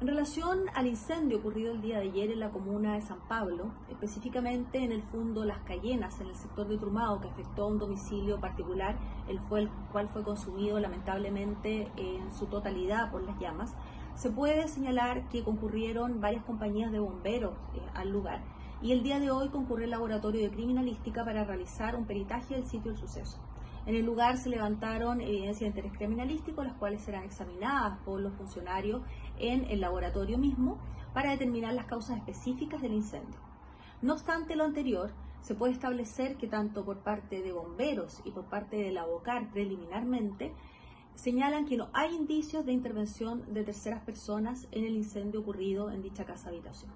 En relación al incendio ocurrido el día de ayer en la comuna de San Pablo, específicamente en el fondo Las Cayenas, en el sector de Trumado, que afectó a un domicilio particular, el, cual fue consumido lamentablemente en su totalidad por las llamas, se puede señalar que concurrieron varias compañías de bomberos eh, al lugar y el día de hoy concurrió el laboratorio de criminalística para realizar un peritaje del sitio del suceso. En el lugar se levantaron evidencias de interés criminalístico, las cuales serán examinadas por los funcionarios en el laboratorio mismo para determinar las causas específicas del incendio. No obstante lo anterior, se puede establecer que tanto por parte de bomberos y por parte de la preliminarmente señalan que no hay indicios de intervención de terceras personas en el incendio ocurrido en dicha casa habitación.